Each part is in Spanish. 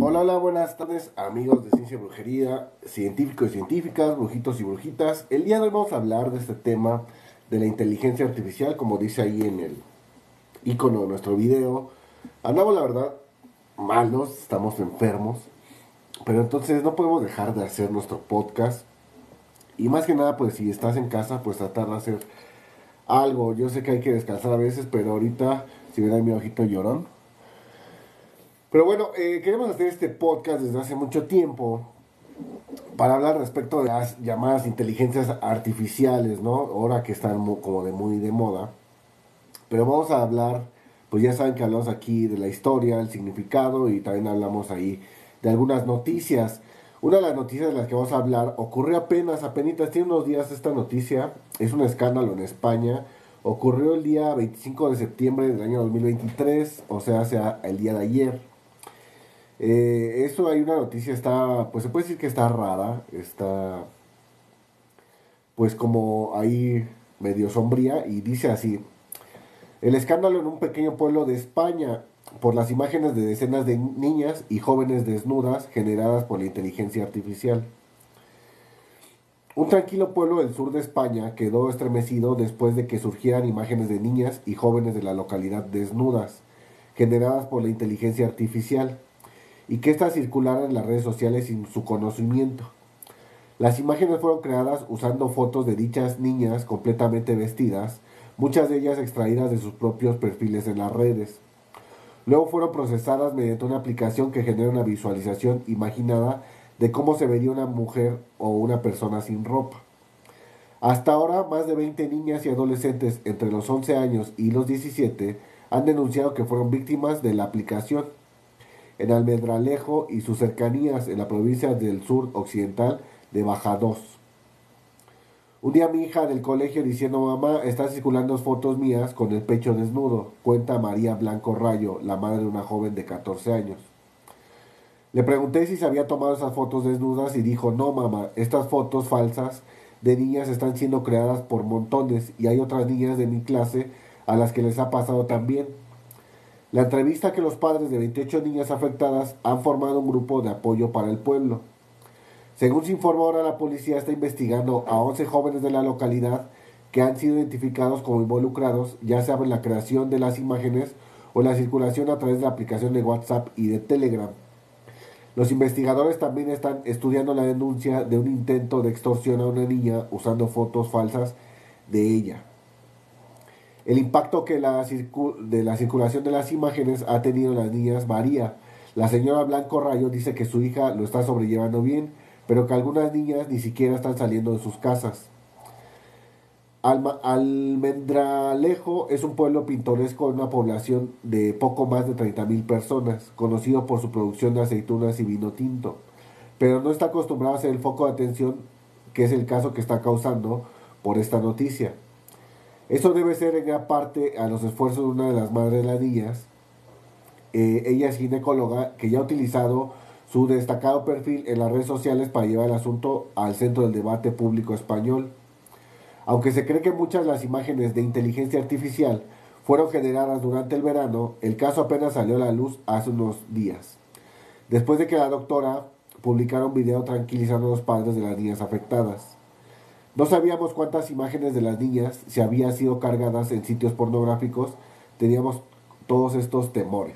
Hola, hola, buenas tardes amigos de Ciencia y Brujería, científicos y científicas, brujitos y brujitas. El día de hoy vamos a hablar de este tema de la inteligencia artificial, como dice ahí en el icono de nuestro video. Andamos la verdad malos, estamos enfermos, pero entonces no podemos dejar de hacer nuestro podcast. Y más que nada, pues si estás en casa, pues tratar de hacer algo. Yo sé que hay que descansar a veces, pero ahorita, si me da mi ojito llorón, pero bueno, eh, queremos hacer este podcast desde hace mucho tiempo para hablar respecto de las llamadas inteligencias artificiales, ¿no? Ahora que están como de muy de moda. Pero vamos a hablar, pues ya saben que hablamos aquí de la historia, el significado y también hablamos ahí de algunas noticias. Una de las noticias de las que vamos a hablar ocurrió apenas, apenas, tiene unos días esta noticia, es un escándalo en España. Ocurrió el día 25 de septiembre del año 2023, o sea, sea el día de ayer. Eh, eso hay una noticia, está, pues se puede decir que está rara, está pues como ahí medio sombría y dice así, el escándalo en un pequeño pueblo de España por las imágenes de decenas de niñas y jóvenes desnudas generadas por la inteligencia artificial. Un tranquilo pueblo del sur de España quedó estremecido después de que surgieran imágenes de niñas y jóvenes de la localidad desnudas, generadas por la inteligencia artificial y que éstas circularan en las redes sociales sin su conocimiento. Las imágenes fueron creadas usando fotos de dichas niñas completamente vestidas, muchas de ellas extraídas de sus propios perfiles en las redes. Luego fueron procesadas mediante una aplicación que genera una visualización imaginada de cómo se vería una mujer o una persona sin ropa. Hasta ahora, más de 20 niñas y adolescentes entre los 11 años y los 17 han denunciado que fueron víctimas de la aplicación en Almedralejo y sus cercanías en la provincia del sur occidental de Bajados. Un día mi hija del colegio diciendo mamá, están circulando fotos mías con el pecho desnudo, cuenta María Blanco Rayo, la madre de una joven de 14 años. Le pregunté si se había tomado esas fotos desnudas y dijo, no mamá, estas fotos falsas de niñas están siendo creadas por montones y hay otras niñas de mi clase a las que les ha pasado también. La entrevista que los padres de 28 niñas afectadas han formado un grupo de apoyo para el pueblo. Según se informó ahora, la policía está investigando a 11 jóvenes de la localidad que han sido identificados como involucrados, ya sea en la creación de las imágenes o la circulación a través de la aplicación de WhatsApp y de Telegram. Los investigadores también están estudiando la denuncia de un intento de extorsión a una niña usando fotos falsas de ella. El impacto que la de la circulación de las imágenes ha tenido en las niñas varía. La señora Blanco Rayo dice que su hija lo está sobrellevando bien, pero que algunas niñas ni siquiera están saliendo de sus casas. Almendralejo es un pueblo pintoresco con una población de poco más de 30.000 personas, conocido por su producción de aceitunas y vino tinto, pero no está acostumbrado a ser el foco de atención, que es el caso que está causando por esta noticia. Eso debe ser en gran parte a los esfuerzos de una de las madres de las niñas. Eh, ella es ginecóloga que ya ha utilizado su destacado perfil en las redes sociales para llevar el asunto al centro del debate público español. Aunque se cree que muchas de las imágenes de inteligencia artificial fueron generadas durante el verano, el caso apenas salió a la luz hace unos días. Después de que la doctora publicara un video tranquilizando a los padres de las niñas afectadas. No sabíamos cuántas imágenes de las niñas se habían sido cargadas en sitios pornográficos, teníamos todos estos temores.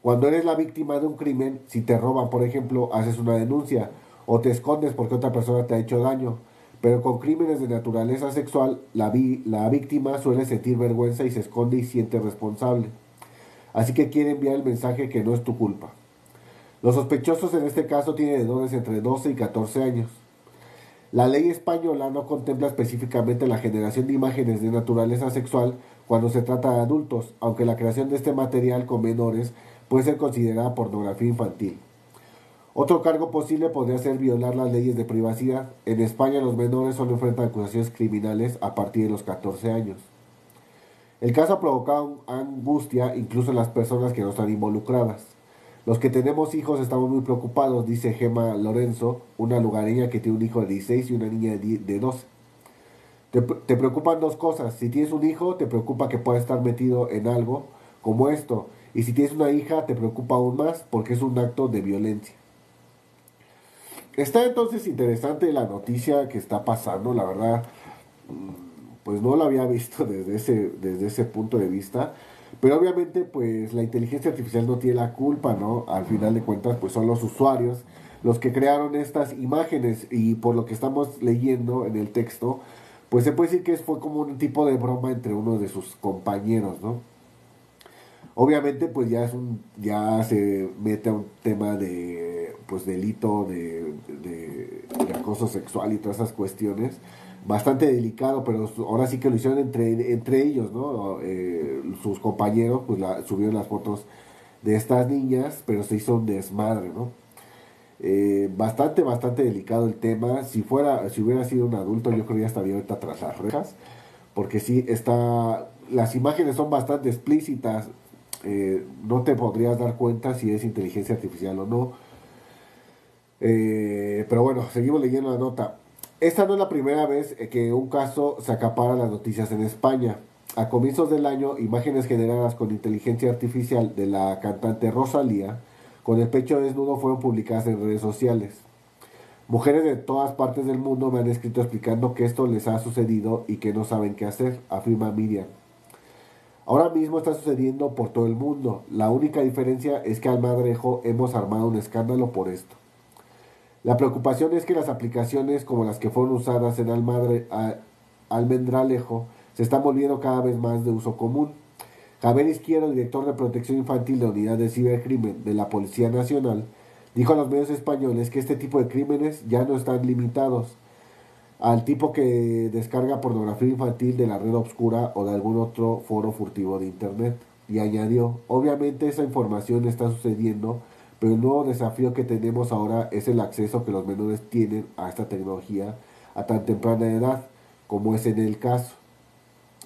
Cuando eres la víctima de un crimen, si te roban, por ejemplo, haces una denuncia o te escondes porque otra persona te ha hecho daño. Pero con crímenes de naturaleza sexual, la, la víctima suele sentir vergüenza y se esconde y siente responsable. Así que quiere enviar el mensaje que no es tu culpa. Los sospechosos en este caso tienen edades entre 12 y 14 años. La ley española no contempla específicamente la generación de imágenes de naturaleza sexual cuando se trata de adultos, aunque la creación de este material con menores puede ser considerada pornografía infantil. Otro cargo posible podría ser violar las leyes de privacidad. En España los menores solo enfrentan acusaciones criminales a partir de los 14 años. El caso ha provocado angustia incluso en las personas que no están involucradas. Los que tenemos hijos estamos muy preocupados, dice Gema Lorenzo, una lugareña que tiene un hijo de 16 y una niña de 12. Te, preocupan dos cosas. Si tienes un hijo, te preocupa que pueda estar metido en algo como esto. Y si tienes una hija, te preocupa aún más porque es un acto de violencia. Está entonces interesante la noticia que está pasando, la verdad, mm, pues no lo había visto desde ese, desde ese punto de vista. Pero obviamente, pues la inteligencia artificial no tiene la culpa, ¿no? Al final de cuentas, pues son los usuarios los que crearon estas imágenes y por lo que estamos leyendo en el texto, pues se puede decir que fue como un tipo de broma entre uno de sus compañeros, ¿no? Obviamente, pues ya es un, ya se mete a un tema de, pues delito de, de, acoso sexual y todas esas cuestiones, bastante delicado, pero ahora sí que lo hicieron entre, entre ellos, ¿no? Eh, sus compañeros, pues subieron las fotos de estas niñas, pero se hizo un desmadre, ¿no? Eh, bastante, bastante delicado el tema. Si fuera, si hubiera sido un adulto, yo creo que ya estaría ahorita tras las rejas, porque sí está, las imágenes son bastante explícitas. Eh, no te podrías dar cuenta si es inteligencia artificial o no. Pero bueno, seguimos leyendo la nota. Esta no es la primera vez que un caso se acapara las noticias en España. A comienzos del año, imágenes generadas con inteligencia artificial de la cantante Rosalía con el pecho desnudo fueron publicadas en redes sociales. Mujeres de todas partes del mundo me han escrito explicando que esto les ha sucedido y que no saben qué hacer, afirma Miriam. Ahora mismo está sucediendo por todo el mundo. La única diferencia es que al Madrejo hemos armado un escándalo por esto. La preocupación es que las aplicaciones como las que fueron usadas en Almadre, Almendralejo se están volviendo cada vez más de uso común. Javier Izquierdo, director de protección infantil de Unidad de Cibercrimen de la Policía Nacional, dijo a los medios españoles que este tipo de crímenes ya no están limitados al tipo que descarga pornografía infantil de la red oscura o de algún otro foro furtivo de Internet. Y añadió, obviamente esa información está sucediendo, pero el nuevo desafío que tenemos ahora es el acceso que los menores tienen a esta tecnología a tan temprana edad, como es en el caso.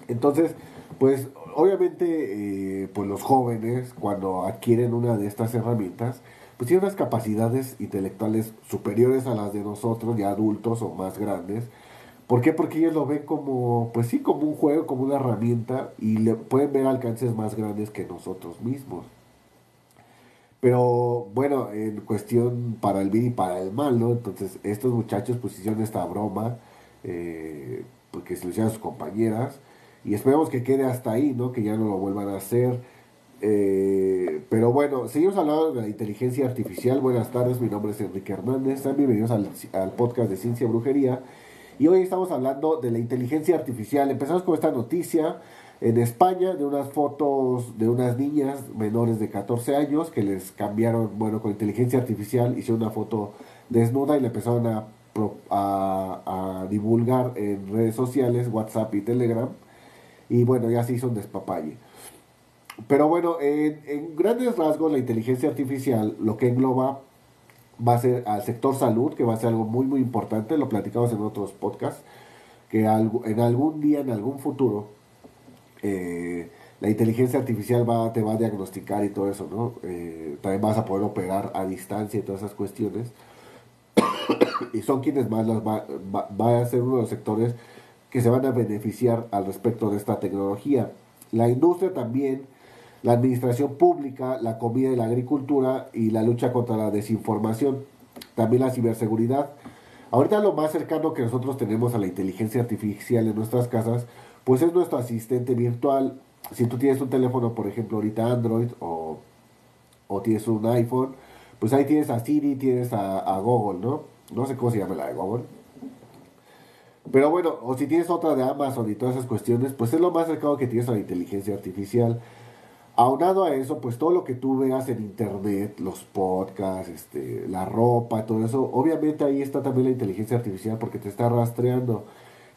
Entonces, pues obviamente, eh, pues los jóvenes, cuando adquieren una de estas herramientas, pues tienen unas capacidades intelectuales superiores a las de nosotros, ya adultos o más grandes. ¿Por qué? Porque ellos lo ven como, pues sí, como un juego, como una herramienta y le pueden ver alcances más grandes que nosotros mismos. Pero bueno, en cuestión para el bien y para el mal, ¿no? Entonces, estos muchachos pues hicieron esta broma, eh, porque se lo hicieron a sus compañeras, y esperemos que quede hasta ahí, ¿no? Que ya no lo vuelvan a hacer. Eh, pero bueno, seguimos hablando de la inteligencia artificial. Buenas tardes, mi nombre es Enrique Hernández. bienvenidos al, al podcast de Ciencia y Brujería. Y hoy estamos hablando de la inteligencia artificial. Empezamos con esta noticia en España de unas fotos de unas niñas menores de 14 años que les cambiaron, bueno, con inteligencia artificial, hicieron una foto desnuda y le empezaron a, a, a divulgar en redes sociales, WhatsApp y Telegram y bueno, ya se hizo un despapalle. Pero bueno, en, grandes rasgos la inteligencia artificial lo que engloba va a ser al sector salud, que va a ser algo muy muy importante, lo platicamos en otros podcasts, que en algún día, en algún futuro, eh, la inteligencia artificial va, te va a diagnosticar y todo eso, ¿no? Eh, también vas a poder operar a distancia y todas esas cuestiones. y son quienes más las va, a ser uno de los sectores que se van a beneficiar al respecto de esta tecnología. La industria también, la administración pública, la comida y la agricultura y la lucha contra la desinformación, también la ciberseguridad. Ahorita lo más cercano que nosotros tenemos a la inteligencia artificial en nuestras casas, pues es nuestro asistente virtual. Si tú tienes un teléfono, por ejemplo, ahorita Android o, o tienes un iPhone, pues ahí tienes a Siri, tienes a, Google, ¿no? No sé cómo se llama la de Google pero bueno, o si tienes otra de Amazon y todas esas cuestiones, pues es lo más cercano que tienes a la inteligencia artificial. Aunado a eso, pues todo lo que tú veas en internet, los podcasts, este, la ropa, todo eso, obviamente ahí está también la inteligencia artificial porque te está rastreando,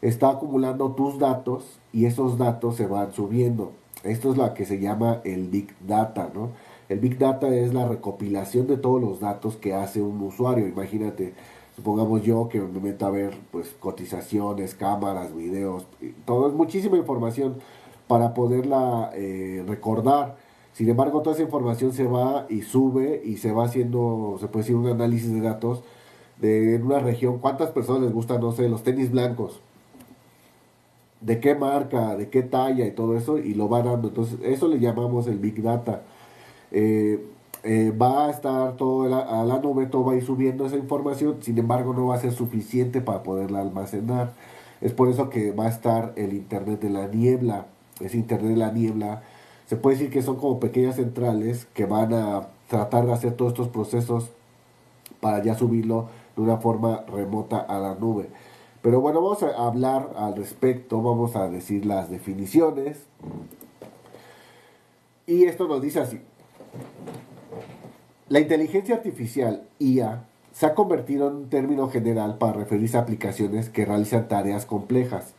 está acumulando tus datos y esos datos se van subiendo. Esto es lo que se llama el Big Data, ¿no? El Big Data es la recopilación de todos los datos que hace un usuario. Imagínate, supongamos yo que me meto a ver pues cotizaciones, cámaras, videos, todo es muchísima información para poderla eh, recordar. Sin embargo, toda esa información se va y sube y se va haciendo, se puede decir, un análisis de datos de una región. ¿Cuántas personas les gustan, no sé, los tenis blancos? ¿De qué marca? ¿De qué talla? Y todo eso, y lo va dando. Entonces, eso le llamamos el Big Data. eh, eh, va a estar todo a la nube, todo va a ir subiendo esa información, sin embargo no va a ser suficiente para poderla almacenar. Es por eso que va a estar el Internet de la niebla. Ese Internet de la niebla, se puede decir que son como pequeñas centrales que van a tratar de hacer todos estos procesos para ya subirlo de una forma remota a la nube. Pero bueno, vamos a hablar al respecto, vamos a decir las definiciones. Y esto nos dice así. La inteligencia artificial, IA, se ha convertido en un término general para referirse a aplicaciones que realizan tareas complejas,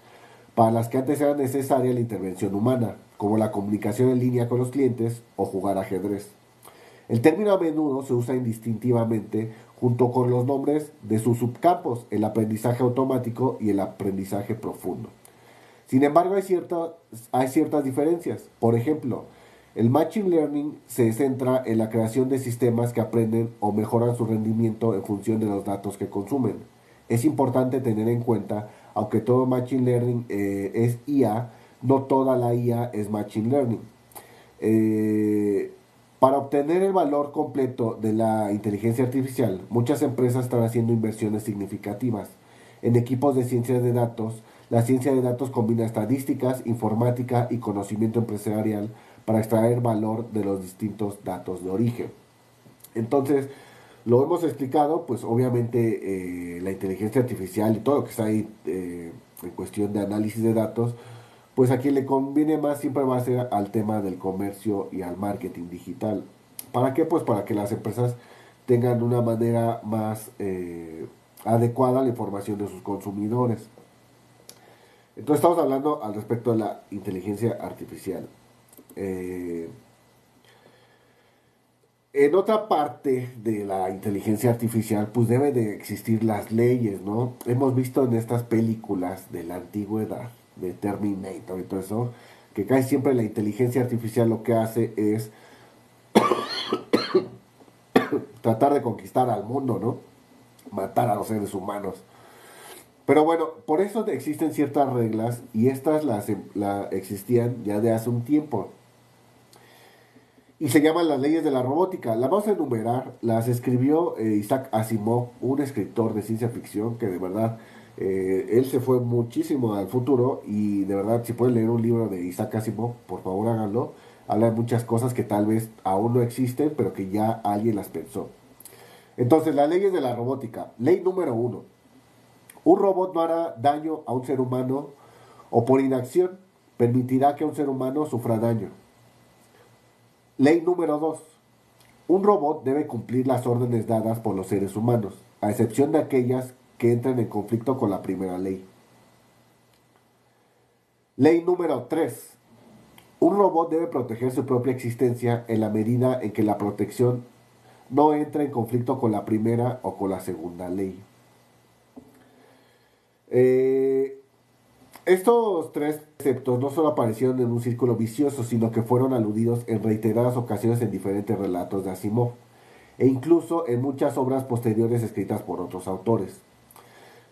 para las que antes era necesaria la intervención humana, como la comunicación en línea con los clientes o jugar ajedrez. El término a menudo se usa indistintivamente junto con los nombres de sus subcampos, el aprendizaje automático y el aprendizaje profundo. Sin embargo, hay, hay ciertas diferencias. Por ejemplo, el Machine Learning se centra en la creación de sistemas que aprenden o mejoran su rendimiento en función de los datos que consumen. Es importante tener en cuenta, aunque todo Machine Learning eh, es IA, no toda la IA es Machine Learning. Eh, para obtener el valor completo de la inteligencia artificial, muchas empresas están haciendo inversiones significativas. En equipos de ciencia de datos, la ciencia de datos combina estadísticas, informática y conocimiento empresarial para extraer valor de los distintos datos de origen. Entonces, lo hemos explicado, pues obviamente eh, la inteligencia artificial y todo lo que está ahí eh, en cuestión de análisis de datos, pues a quien le conviene más siempre va a ser al tema del comercio y al marketing digital. ¿Para qué? Pues para que las empresas tengan una manera más eh, adecuada la información de sus consumidores. Entonces estamos hablando al respecto de la inteligencia artificial. Eh, en otra parte de la inteligencia artificial, pues debe de existir las leyes, ¿no? Hemos visto en estas películas de la antigüedad de Terminator y todo eso, que casi siempre la inteligencia artificial lo que hace es tratar de conquistar al mundo, ¿no? Matar a los seres humanos. Pero bueno, por eso existen ciertas reglas y estas las, existían ya de hace un tiempo. Y se llaman las leyes de la robótica. Las vamos a enumerar. Las escribió eh, Isaac Asimov, un escritor de ciencia ficción que de verdad eh, él se fue muchísimo al futuro y de verdad, si pueden leer un libro de Isaac Asimov, por favor háganlo. Habla de muchas cosas que tal vez aún no existen, pero que ya alguien las pensó. Entonces, las leyes de la robótica. Ley número uno. Un robot no hará daño a un ser humano o por inacción permitirá que un ser humano sufra daño. Ley número dos. Un robot debe cumplir las órdenes dadas por los seres humanos, a excepción de aquellas que entren en conflicto con la primera ley. Ley número 3. Un robot debe proteger su propia existencia en la medida en que la protección no entra en conflicto con la primera o con la segunda ley. Eh, estos tres conceptos no solo aparecieron en un círculo vicioso, sino que fueron aludidos en reiteradas ocasiones en diferentes relatos de Asimov, e incluso en muchas obras posteriores escritas por otros autores.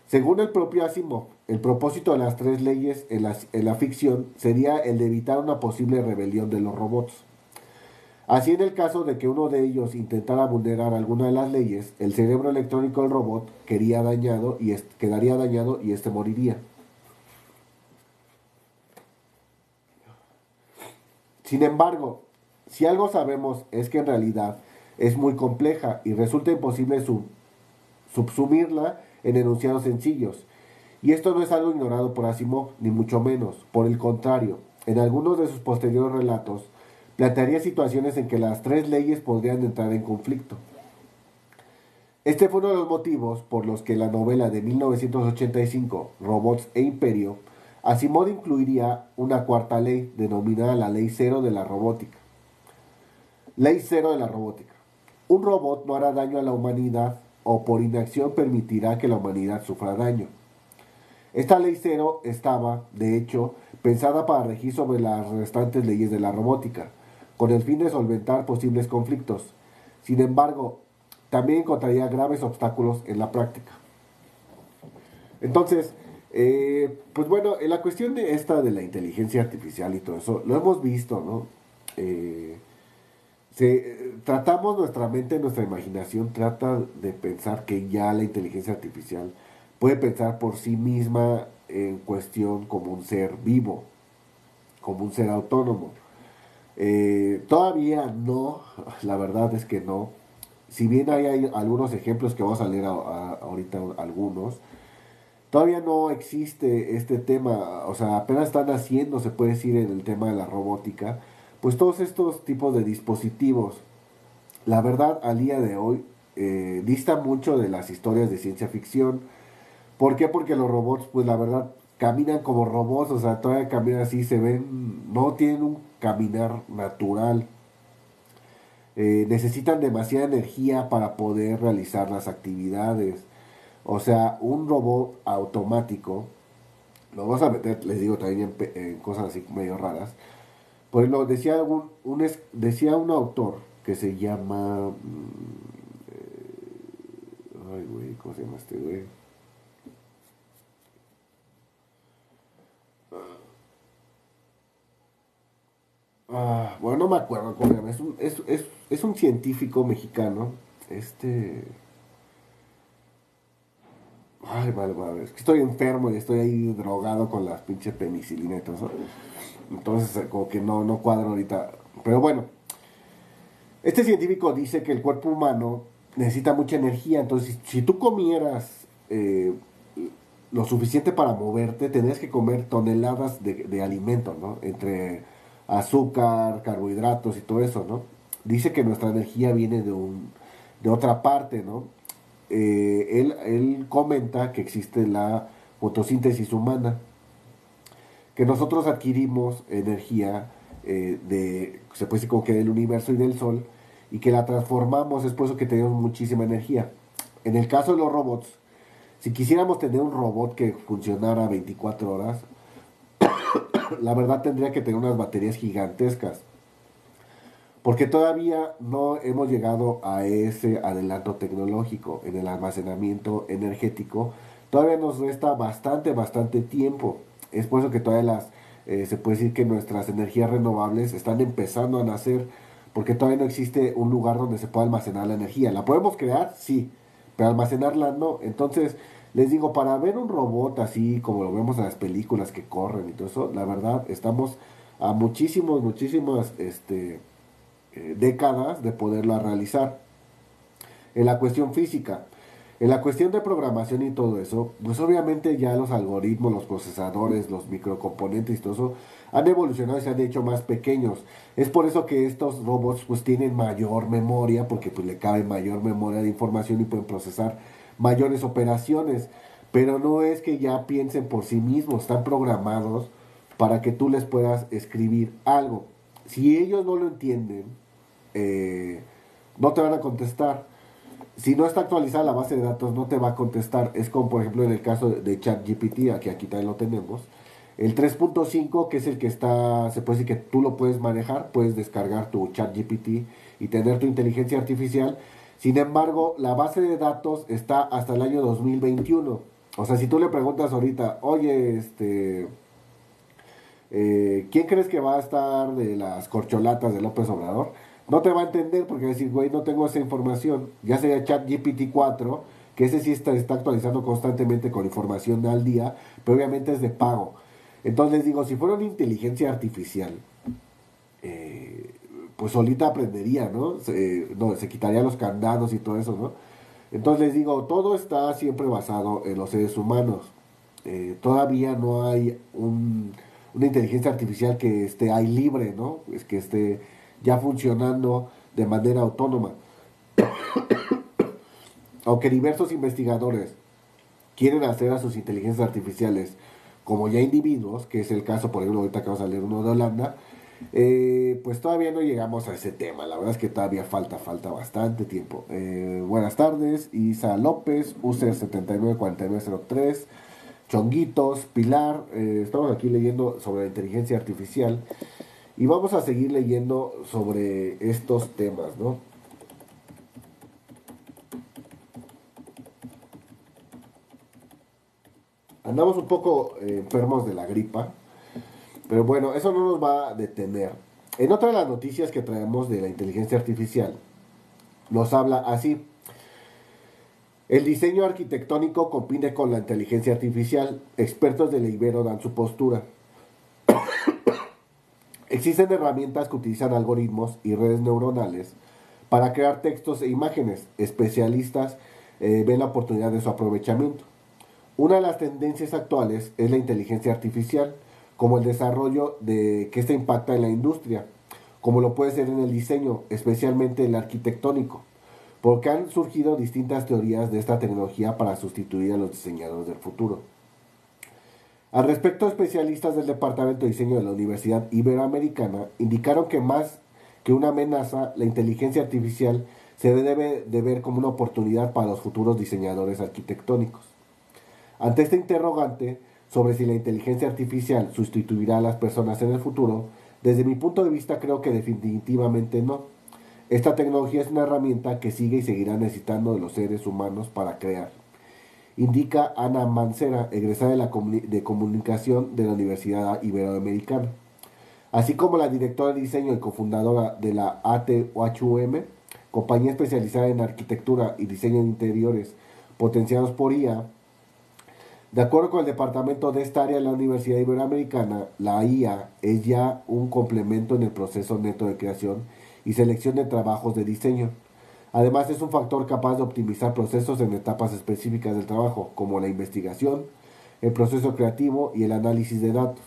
Según el propio Asimov, el propósito de las tres leyes en la, ficción sería el de evitar una posible rebelión de los robots. Así en el caso de que uno de ellos intentara vulnerar alguna de las leyes, el cerebro electrónico del robot quedaría dañado y quedaría dañado y éste moriría. Sin embargo, si algo sabemos es que en realidad es muy compleja y resulta imposible subsumirla en enunciados sencillos. Y esto no es algo ignorado por Asimov, ni mucho menos. Por el contrario, en algunos de sus posteriores relatos, plantearía situaciones en que las tres leyes podrían entrar en conflicto. Este fue uno de los motivos por los que la novela de 1985, Robots e Imperio, Asimov incluiría una cuarta ley denominada la Ley Cero de la Robótica. Ley Cero de la Robótica. Un robot no hará daño a la humanidad o por inacción permitirá que la humanidad sufra daño. Esta ley cero estaba, de hecho, pensada para regir sobre las restantes leyes de la robótica, con el fin de solventar posibles conflictos. Sin embargo, también encontraría graves obstáculos en la práctica. Entonces, eh, pues bueno, en la cuestión de esta de la inteligencia artificial y todo eso, lo hemos visto, ¿no? Eh, se, tratamos nuestra mente, nuestra imaginación trata de pensar que ya la inteligencia artificial puede pensar por sí misma en cuestión como un ser vivo, como un ser autónomo. Eh, todavía no, la verdad es que no. Si bien hay, algunos ejemplos que vamos a leer ahorita algunos, todavía no existe este tema, o sea, apenas están haciendo, se puede decir, en el tema de la robótica, pues todos estos tipos de dispositivos, la verdad, al día de hoy, eh, dista mucho de las historias de ciencia ficción. ¿Por qué? Porque los robots, pues la verdad, caminan como robots, o sea, todavía caminan así, se ven, no tienen un caminar natural. Eh, necesitan demasiada energía para poder realizar las actividades. O sea, un robot automático, lo vamos a meter, les digo también en, cosas así medio raras. Por ejemplo, decía un, decía un autor que se llama. Mm, eh, ay, güey, ¿cómo se llama este güey? Ah, bueno, no me acuerdo cómo se llama. Es un, es, es, es un científico mexicano. Este. Ay, vale, vale. Es que estoy enfermo y estoy ahí drogado con las pinches penicilinas y. Entonces, eh, como que no, no cuadro ahorita. Pero bueno, este científico dice que el cuerpo humano necesita mucha energía. Entonces, si, tú comieras eh, lo suficiente para moverte, tendrías que comer toneladas de, de alimentos, ¿no? Entre azúcar, carbohidratos y todo eso, ¿no? Dice que nuestra energía viene de, un, de otra parte, ¿no? Eh, él, él comenta que existe la fotosíntesis humana, que nosotros adquirimos energía eh, de, se puede decir como que del universo y del sol, y que la transformamos, es por eso que tenemos muchísima energía. En el caso de los robots, si quisiéramos tener un robot que funcionara 24 horas, la verdad tendría que tener unas baterías gigantescas. Porque todavía no hemos llegado a ese adelanto tecnológico en el almacenamiento energético. Todavía nos resta bastante, bastante tiempo. Es por eso que todavía las, eh, se puede decir que nuestras energías renovables están empezando a nacer, porque todavía no existe un lugar donde se pueda almacenar la energía. ¿La podemos crear? Sí, pero almacenarla no. Entonces, les digo, para ver un robot así como lo vemos en las películas que corren y todo eso, la verdad, estamos a muchísimos, muchísimas este, eh, décadas de poderlo realizar. En la cuestión física, en la cuestión de programación y todo eso, pues obviamente ya los algoritmos, los procesadores, los microcomponentes y todo eso han evolucionado y se han hecho más pequeños. Es por eso que estos robots pues tienen mayor memoria, porque pues le cabe mayor memoria de información y pueden procesar mayores operaciones, pero no es que ya piensen por sí mismos, están programados para que tú les puedas escribir algo. Si ellos no lo entienden, eh, no te van a contestar. Si no está actualizada la base de datos, no te va a contestar. Es como por ejemplo en el caso de ChatGPT, aquí, aquí también lo tenemos. El 3.5, que es el que está, se puede decir que tú lo puedes manejar, puedes descargar tu ChatGPT y tener tu inteligencia artificial sin embargo, la base de datos está hasta el año 2021. O sea, si tú le preguntas ahorita, oye, este, eh, ¿quién crees que va a estar de las corcholatas de López Obrador? No te va a entender porque va a decir, güey, no tengo esa información. Ya sería ChatGPT 4, que ese sí está, está actualizando constantemente con información al día, pero obviamente es de pago. Entonces digo, si fuera una inteligencia artificial, eh, pues solita aprendería, ¿no? Se, no, se quitaría los candados y todo eso, ¿no? Entonces les digo, todo está siempre basado en los seres humanos. Eh, todavía no hay una inteligencia artificial que esté ahí libre, ¿no? Es que esté ya funcionando de manera autónoma. Aunque diversos investigadores quieren hacer a sus inteligencias artificiales como ya individuos, que es el caso, por ejemplo, ahorita que vamos a leer uno de Holanda, eh, pues todavía no llegamos a ese tema, la verdad es que todavía falta, falta bastante tiempo. Eh, buenas tardes, Isa López, UCER 794903, Chonguitos, Pilar, eh, estamos aquí leyendo sobre la inteligencia artificial y vamos a seguir leyendo sobre estos temas, ¿no? Andamos un poco enfermos de la gripa, pero bueno, eso no nos va a detener En otra de las noticias que traemos de la inteligencia artificial, nos habla así. El diseño arquitectónico compite con la inteligencia artificial. Expertos del Ibero dan su postura. Existen herramientas que utilizan algoritmos y redes neuronales para crear textos e imágenes. Especialistas eh, ven la oportunidad de su aprovechamiento. Una de las tendencias actuales es la inteligencia artificial, como el desarrollo de que ésta impacta en la industria, como lo puede ser en el diseño, especialmente el arquitectónico, porque han surgido distintas teorías de esta tecnología para sustituir a los diseñadores del futuro. Al respecto, especialistas del Departamento de Diseño de la Universidad Iberoamericana indicaron que más que una amenaza, la inteligencia artificial se debe de ver como una oportunidad para los futuros diseñadores arquitectónicos. Ante este interrogante sobre si la inteligencia artificial sustituirá a las personas en el futuro, desde mi punto de vista creo que definitivamente no. Esta tecnología es una herramienta que sigue y seguirá necesitando de los seres humanos para crear. Indica Ana Mancera, egresada de, la de comunicación de la Universidad Iberoamericana. Así como la directora de diseño y cofundadora de la ATHUM, compañía especializada en arquitectura y diseño de interiores potenciados por IA. De acuerdo con el departamento de esta área de la Universidad Iberoamericana, la IA es ya un complemento en el proceso neto de creación y selección de trabajos de diseño. Además es un factor capaz de optimizar procesos en etapas específicas del trabajo, como la investigación, el proceso creativo y el análisis de datos.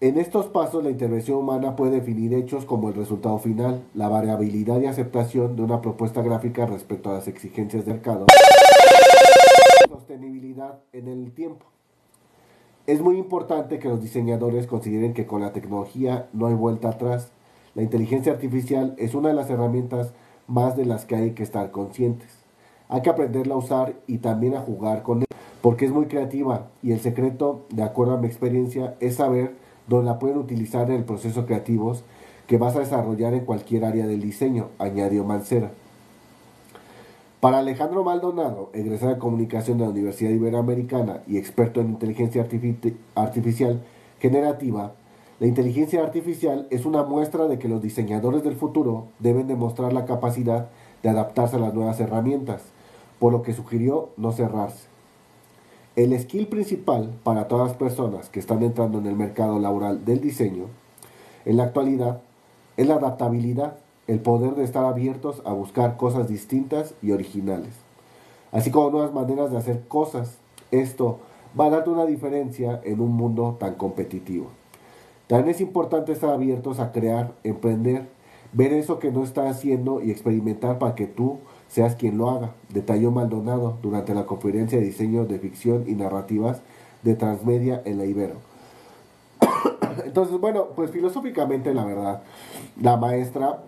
En estos pasos, la intervención humana puede definir hechos como el resultado final, la variabilidad y aceptación de una propuesta gráfica respecto a las exigencias del mercado, sostenibilidad en el tiempo. Es muy importante que los diseñadores consideren que con la tecnología no hay vuelta atrás. La inteligencia artificial es una de las herramientas más de las que hay que estar conscientes. Hay que aprenderla a usar y también a jugar con ella, porque es muy creativa y el secreto, de acuerdo a mi experiencia, es saber donde la pueden utilizar en el proceso creativos que vas a desarrollar en cualquier área del diseño, añadió Mancera. Para Alejandro Maldonado, egresado de comunicación de la Universidad Iberoamericana y experto en inteligencia artificial generativa, la inteligencia artificial es una muestra de que los diseñadores del futuro deben demostrar la capacidad de adaptarse a las nuevas herramientas, por lo que sugirió no cerrarse. El skill principal para todas las personas que están entrando en el mercado laboral del diseño en la actualidad es la adaptabilidad, el poder de estar abiertos a buscar cosas distintas y originales, así como nuevas maneras de hacer cosas. Esto va a darte una diferencia en un mundo tan competitivo. También es importante estar abiertos a crear, emprender, ver eso que no está haciendo y experimentar para que tú seas quien lo haga, detalló Maldonado durante la conferencia de diseño de ficción y narrativas de Transmedia en la Ibero. Entonces, bueno, pues filosóficamente la verdad, la maestra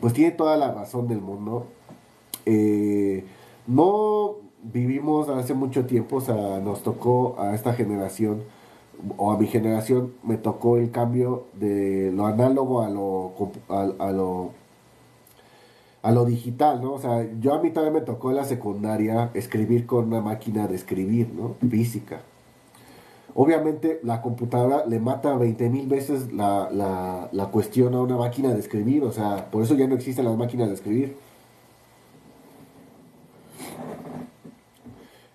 pues tiene toda la razón del mundo. Eh, no vivimos hace mucho tiempo, o sea, nos tocó a esta generación, o a mi generación, me tocó el cambio de lo análogo a lo, a lo a lo digital, ¿no? O sea, yo a mí también me tocó en la secundaria escribir con una máquina de escribir, ¿no? Física. Obviamente la computadora le mata 20 mil veces la, la, la cuestión a una máquina de escribir, o sea, por eso ya no existen las máquinas de escribir.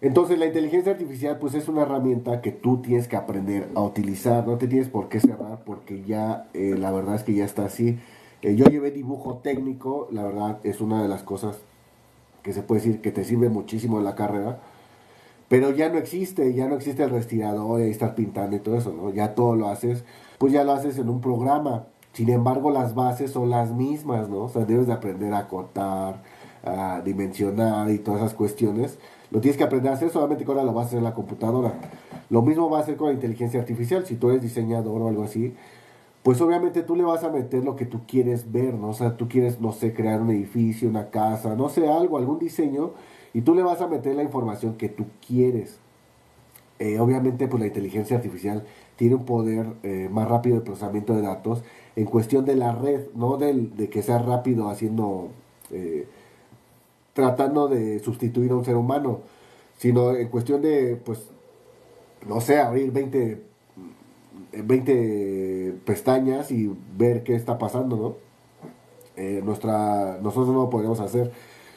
Entonces la inteligencia artificial pues es una herramienta que tú tienes que aprender a utilizar, no te tienes por qué cerrar porque ya eh, la verdad es que ya está así yo llevé dibujo técnico, la verdad es una de las cosas que se puede decir que te sirve muchísimo en la carrera, pero ya no existe, ya no existe el respirador y estar pintando y todo eso, ¿no? Ya todo lo haces, pues ya lo haces en un programa. Sin embargo, las bases son las mismas, ¿no? O sea, debes de aprender a cortar, a dimensionar y todas esas cuestiones. Lo tienes que aprender a hacer solamente que ahora lo vas a hacer en la computadora. Lo mismo va a hacer con la inteligencia artificial. Si tú eres diseñador o algo así, pues obviamente tú le vas a meter lo que tú quieres ver, ¿no? O sea, tú quieres, no sé, crear un edificio, una casa, no sé, algo, algún diseño, y tú le vas a meter la información que tú quieres. Eh, obviamente, pues la inteligencia artificial tiene un poder eh, más rápido de procesamiento de datos en cuestión de la red, no del, de que sea rápido haciendo, eh, tratando de sustituir a un ser humano, sino en cuestión de, pues, no sé, abrir 20 20 pestañas y ver qué está pasando, ¿no? Eh, nuestra, nosotros no lo podemos hacer.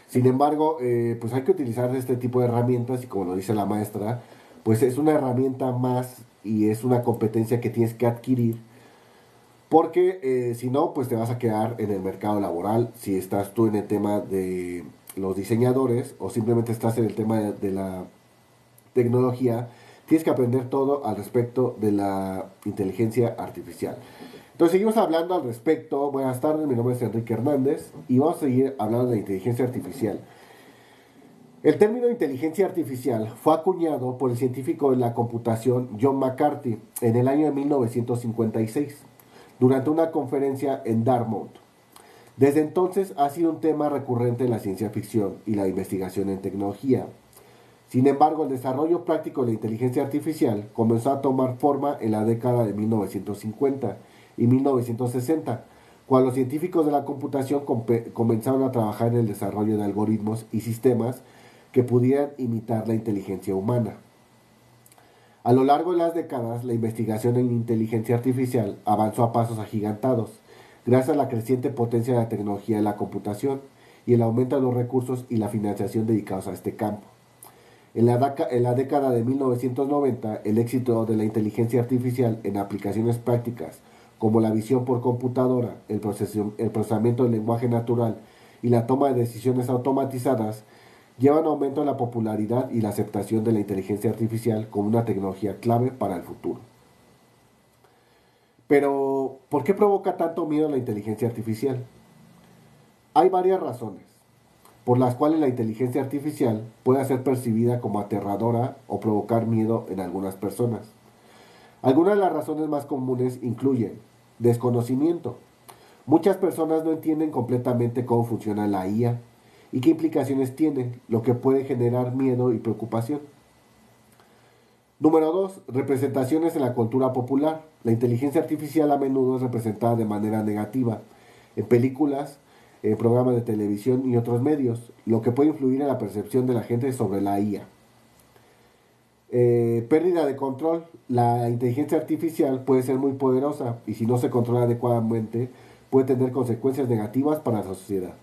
Sin embargo, eh, pues hay que utilizar este tipo de herramientas y como lo dice la maestra, pues es una herramienta más y es una competencia que tienes que adquirir porque eh, si no, pues te vas a quedar en el mercado laboral si estás tú en el tema de los diseñadores o simplemente estás en el tema de la tecnología, tienes que aprender todo al respecto de la inteligencia artificial. Entonces seguimos hablando al respecto. Buenas tardes, mi nombre es Enrique Hernández y vamos a seguir hablando de inteligencia artificial. El término inteligencia artificial fue acuñado por el científico de la computación John McCarthy en el año de 1956 durante una conferencia en Dartmouth. Desde entonces ha sido un tema recurrente en la ciencia ficción y la investigación en tecnología. Sin embargo, el desarrollo práctico de la inteligencia artificial comenzó a tomar forma en la década de 1950 y 1960, cuando los científicos de la computación comenzaron a trabajar en el desarrollo de algoritmos y sistemas que pudieran imitar la inteligencia humana. A lo largo de las décadas, la investigación en inteligencia artificial avanzó a pasos agigantados, gracias a la creciente potencia de la tecnología de la computación y el aumento de los recursos y la financiación dedicados a este campo. En la, década de 1990, el éxito de la inteligencia artificial en aplicaciones prácticas como la visión por computadora, el, el procesamiento del lenguaje natural y la toma de decisiones automatizadas, llevan a aumento de la popularidad y la aceptación de la inteligencia artificial como una tecnología clave para el futuro. Pero, ¿por qué provoca tanto miedo la inteligencia artificial? Hay varias razones por las cuales la inteligencia artificial puede ser percibida como aterradora o provocar miedo en algunas personas. Algunas de las razones más comunes incluyen Desconocimiento. Muchas personas no entienden completamente cómo funciona la IA y qué implicaciones tiene, lo que puede generar miedo y preocupación. Número 2. Representaciones en la cultura popular. La inteligencia artificial a menudo es representada de manera negativa en películas, en programas de televisión y otros medios, lo que puede influir en la percepción de la gente sobre la IA. Eh, pérdida de control. La inteligencia artificial puede ser muy poderosa y si no se controla adecuadamente puede tener consecuencias negativas para la sociedad.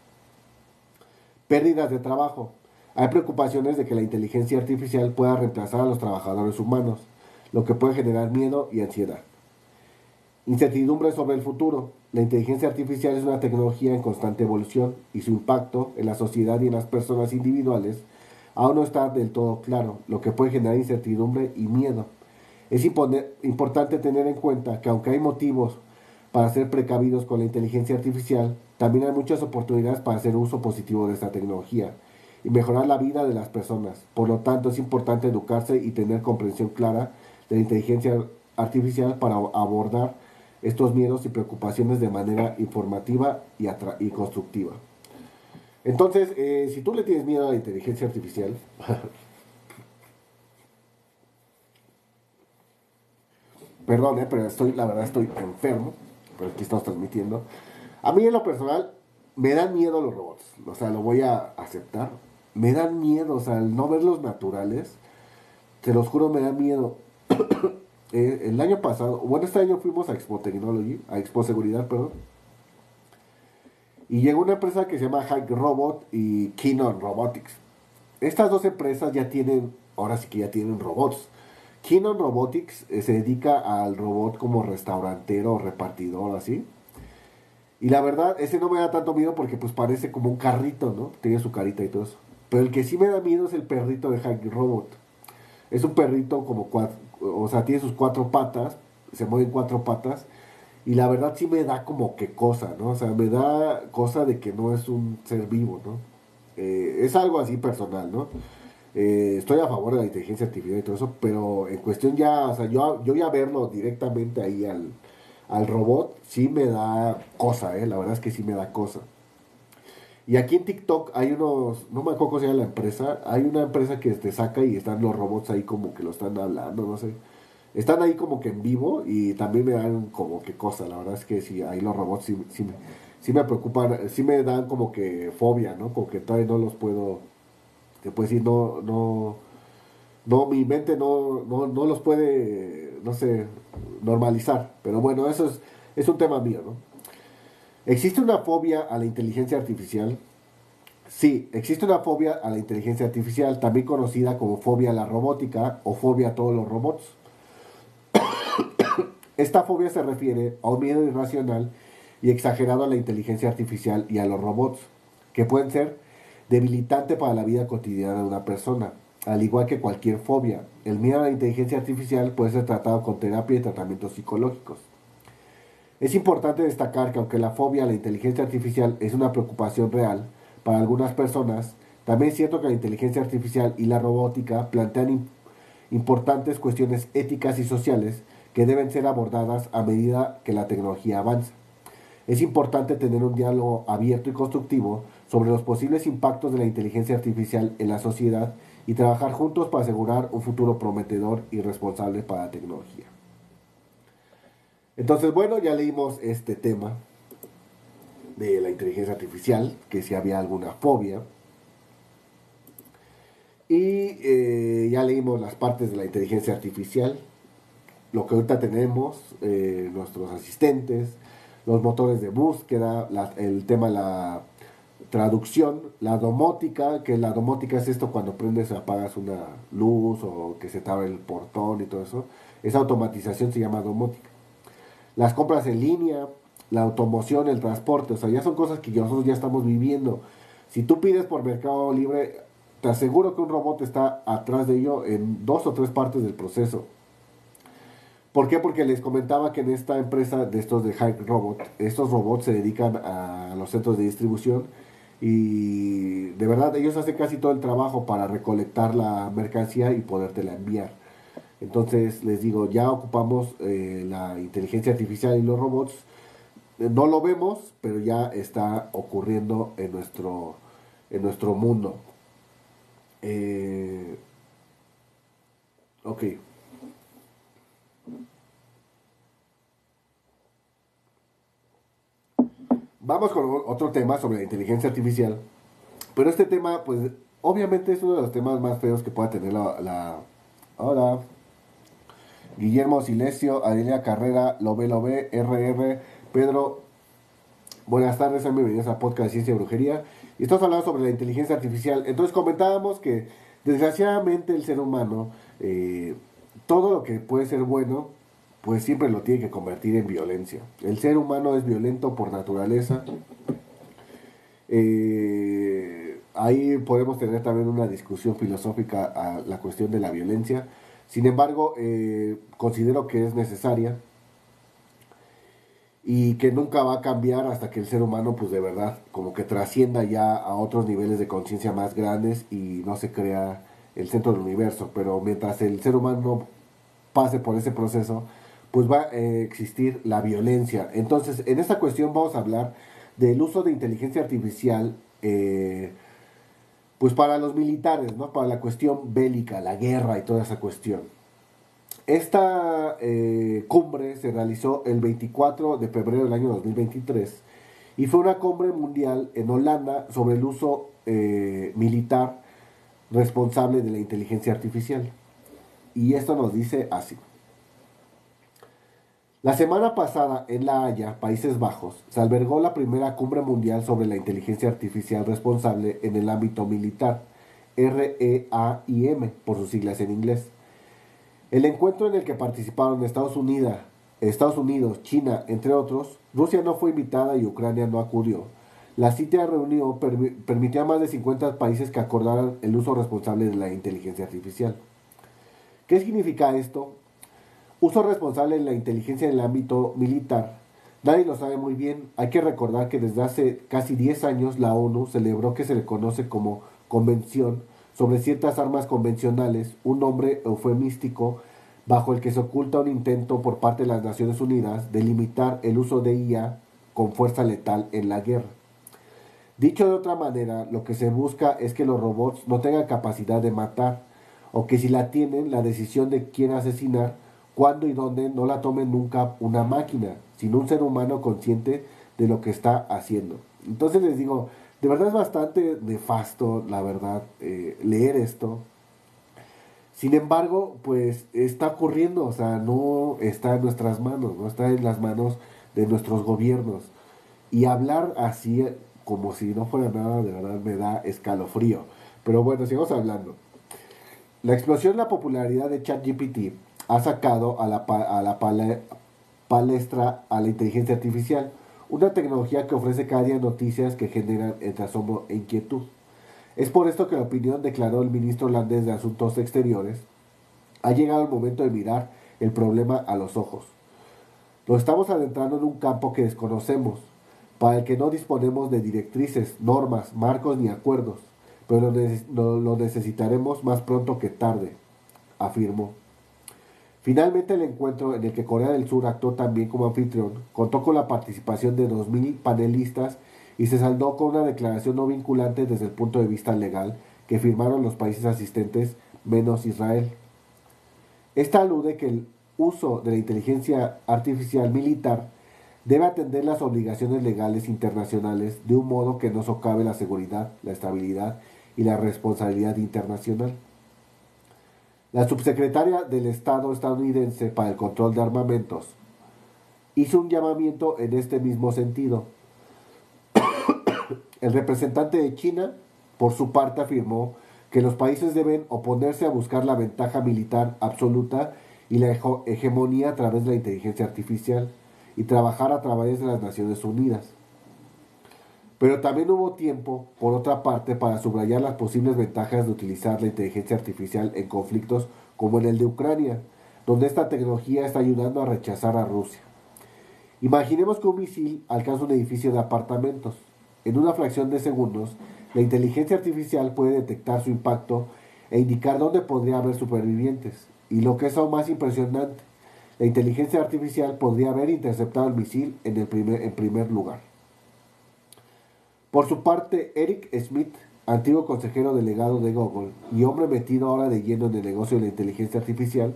Pérdidas de trabajo. Hay preocupaciones de que la inteligencia artificial pueda reemplazar a los trabajadores humanos, lo que puede generar miedo y ansiedad. Incertidumbre sobre el futuro. La inteligencia artificial es una tecnología en constante evolución y su impacto en la sociedad y en las personas individuales aún no está del todo claro, lo que puede generar incertidumbre y miedo. Es importante tener en cuenta que aunque hay motivos para ser precavidos con la inteligencia artificial, también hay muchas oportunidades para hacer uso positivo de esta tecnología y mejorar la vida de las personas. Por lo tanto, es importante educarse y tener comprensión clara de la inteligencia artificial para abordar estos miedos y preocupaciones de manera informativa y, y constructiva. Entonces, eh, si tú le tienes miedo a la inteligencia artificial, perdón, eh, pero estoy, la verdad estoy enfermo, pero aquí estamos transmitiendo. A mí en lo personal me dan miedo los robots, o sea, lo voy a aceptar. Me dan miedo, o sea, al no verlos naturales, te los juro, me da miedo. Eh, el año pasado, bueno, este año fuimos a Expo Technology, a Expo Seguridad, perdón y llegó una empresa que se llama Hack Robot y Kinon Robotics. Estas dos empresas ya tienen, ahora sí que ya tienen robots. Kinon Robotics eh, se dedica al robot como restaurantero, repartidor, así. Y la verdad, ese no me da tanto miedo porque pues parece como un carrito, ¿no? Tiene su carita y todo eso. Pero el que sí me da miedo es el perrito de Hack Robot. Es un perrito como cuatro, o sea, tiene sus cuatro patas, se mueven cuatro patas y la verdad sí me da como que cosa, ¿no? O sea, me da cosa de que no es un ser vivo, ¿no? Eh, es algo así personal, ¿no? Eh, estoy a favor de la inteligencia artificial y todo eso, pero en cuestión ya, o sea, yo, yo ya verlo directamente ahí al, al robot, sí me da cosa, ¿eh? La verdad es que sí me da cosa. Y aquí en TikTok hay unos, no me acuerdo cómo se llama la empresa, hay una empresa que te saca y están los robots ahí como que lo están hablando, no sé están ahí como que en vivo y también me dan como que cosa. La verdad es que sí, ahí los robots sí, sí, me preocupan, sí me dan como que fobia, ¿no? Como que todavía no los puedo, te puedo decir, no, no, no, mi mente no, no, no los puede, no sé, normalizar. Pero bueno, eso es, es un tema mío, ¿no? ¿Existe una fobia a la inteligencia artificial? Sí, existe una fobia a la inteligencia artificial, también conocida como fobia a la robótica o fobia a todos los robots. Esta fobia se refiere a un miedo irracional y exagerado a la inteligencia artificial y a los robots, que pueden ser debilitante para la vida cotidiana de una persona. Al igual que cualquier fobia, el miedo a la inteligencia artificial puede ser tratado con terapia y tratamientos psicológicos. Es importante destacar que aunque la fobia a la inteligencia artificial es una preocupación real para algunas personas, también es cierto que la inteligencia artificial y la robótica plantean importantes cuestiones éticas y sociales que deben ser abordadas a medida que la tecnología avanza. Es importante tener un diálogo abierto y constructivo sobre los posibles impactos de la inteligencia artificial en la sociedad y trabajar juntos para asegurar un futuro prometedor y responsable para la tecnología. Entonces, bueno, ya leímos este tema de la inteligencia artificial, que si había alguna fobia. Y eh, ya leímos las partes de la inteligencia artificial, lo que ahorita tenemos, eh, nuestros asistentes, los motores de búsqueda, el tema de la traducción, la domótica, que la domótica es esto cuando prendes o apagas una luz o que se te abre el portón y todo eso. Esa automatización se llama domótica. Las compras en línea, la automoción, el transporte, o sea, ya son cosas que nosotros ya estamos viviendo. Si tú pides por Mercado Libre, te aseguro que un robot está atrás de ello en dos o tres partes del proceso. ¿Por qué? Porque les comentaba que en esta empresa de estos de Hike Robot, estos robots se dedican a los centros de distribución y de verdad ellos hacen casi todo el trabajo para recolectar la mercancía y podértela enviar. Entonces les digo, ya ocupamos eh, la inteligencia artificial y los robots. No lo vemos, pero ya está ocurriendo en nuestro, en nuestro mundo. Eh, ok. Vamos con otro tema sobre la inteligencia artificial. Pero este tema, pues, obviamente es uno de los temas más feos que pueda tener la... Hola. Guillermo Silesio, Adelia Carrera, Lobe Lobe, RR, Pedro. Buenas tardes, bienvenidos a Podcast de Ciencia y Brujería. Y estamos hablando sobre la inteligencia artificial. Entonces comentábamos que, desgraciadamente, el ser humano, eh, todo lo que puede ser bueno, pues siempre lo tiene que convertir en violencia. El ser humano es violento por naturaleza. Eh, ahí podemos tener también una discusión filosófica a la cuestión de la violencia. Sin embargo, eh, considero que es necesaria y que nunca va a cambiar hasta que el ser humano, pues de verdad, como que trascienda ya a otros niveles de conciencia más grandes y no se crea el centro del universo. Pero mientras el ser humano pase por ese proceso, pues va a existir la violencia. Entonces, en esta cuestión vamos a hablar del uso de inteligencia artificial, eh, pues para los militares, ¿no? Para la cuestión bélica, la guerra y toda esa cuestión. Esta eh, cumbre se realizó el 24 de febrero del año 2023 y fue una cumbre mundial en Holanda sobre el uso eh, militar responsable de la inteligencia artificial. Y esto nos dice así. La semana pasada, en La Haya, Países Bajos, se albergó la primera cumbre mundial sobre la inteligencia artificial responsable en el ámbito militar, REAIM, por sus siglas en inglés. El encuentro en el que participaron Estados Unidos, China, entre otros, Rusia no fue invitada y Ucrania no acudió. La cita reunión permitió a más de 50 países que acordaran el uso responsable de la inteligencia artificial. ¿Qué significa esto? Uso responsable de la inteligencia en el ámbito militar. Nadie lo sabe muy bien. Hay que recordar que desde hace casi 10 años la ONU celebró que se le conoce como Convención sobre ciertas armas convencionales, un nombre eufemístico bajo el que se oculta un intento por parte de las Naciones Unidas de limitar el uso de IA con fuerza letal en la guerra. Dicho de otra manera, lo que se busca es que los robots no tengan capacidad de matar, o que si la tienen, la decisión de quién asesinar cuándo y dónde no la tome nunca una máquina, sino un ser humano consciente de lo que está haciendo. Entonces les digo, de verdad es bastante nefasto, la verdad, eh, leer esto. Sin embargo, pues está ocurriendo, o sea, no está en nuestras manos, no está en las manos de nuestros gobiernos. Y hablar así como si no fuera nada, de verdad me da escalofrío. Pero bueno, sigamos hablando. La explosión de la popularidad de ChatGPT ha sacado a la, palestra a la inteligencia artificial, una tecnología que ofrece cada día noticias que generan entre asombro e inquietud. Es por esto que la opinión, declaró el ministro holandés de Asuntos Exteriores, ha llegado el momento de mirar el problema a los ojos. Nos estamos adentrando en un campo que desconocemos, para el que no disponemos de directrices, normas, marcos ni acuerdos, pero lo necesitaremos más pronto que tarde, afirmó. Finalmente el encuentro en el que Corea del Sur actuó también como anfitrión contó con la participación de 2.000 panelistas y se saldó con una declaración no vinculante desde el punto de vista legal que firmaron los países asistentes menos Israel. Esta alude que el uso de la inteligencia artificial militar debe atender las obligaciones legales internacionales de un modo que no socave la seguridad, la estabilidad y la responsabilidad internacional. La subsecretaria del Estado estadounidense para el control de armamentos hizo un llamamiento en este mismo sentido. el representante de China, por su parte, afirmó que los países deben oponerse a buscar la ventaja militar absoluta y la hegemonía a través de la inteligencia artificial y trabajar a través de las Naciones Unidas. Pero también hubo tiempo, por otra parte, para subrayar las posibles ventajas de utilizar la inteligencia artificial en conflictos como en el de Ucrania, donde esta tecnología está ayudando a rechazar a Rusia. Imaginemos que un misil alcanza un edificio de apartamentos. En una fracción de segundos, la inteligencia artificial puede detectar su impacto e indicar dónde podría haber supervivientes. Y lo que es aún más impresionante, la inteligencia artificial podría haber interceptado el misil en, el en primer lugar. Por su parte, Eric Smith, antiguo consejero delegado de Google y hombre metido ahora de lleno en el negocio de la inteligencia artificial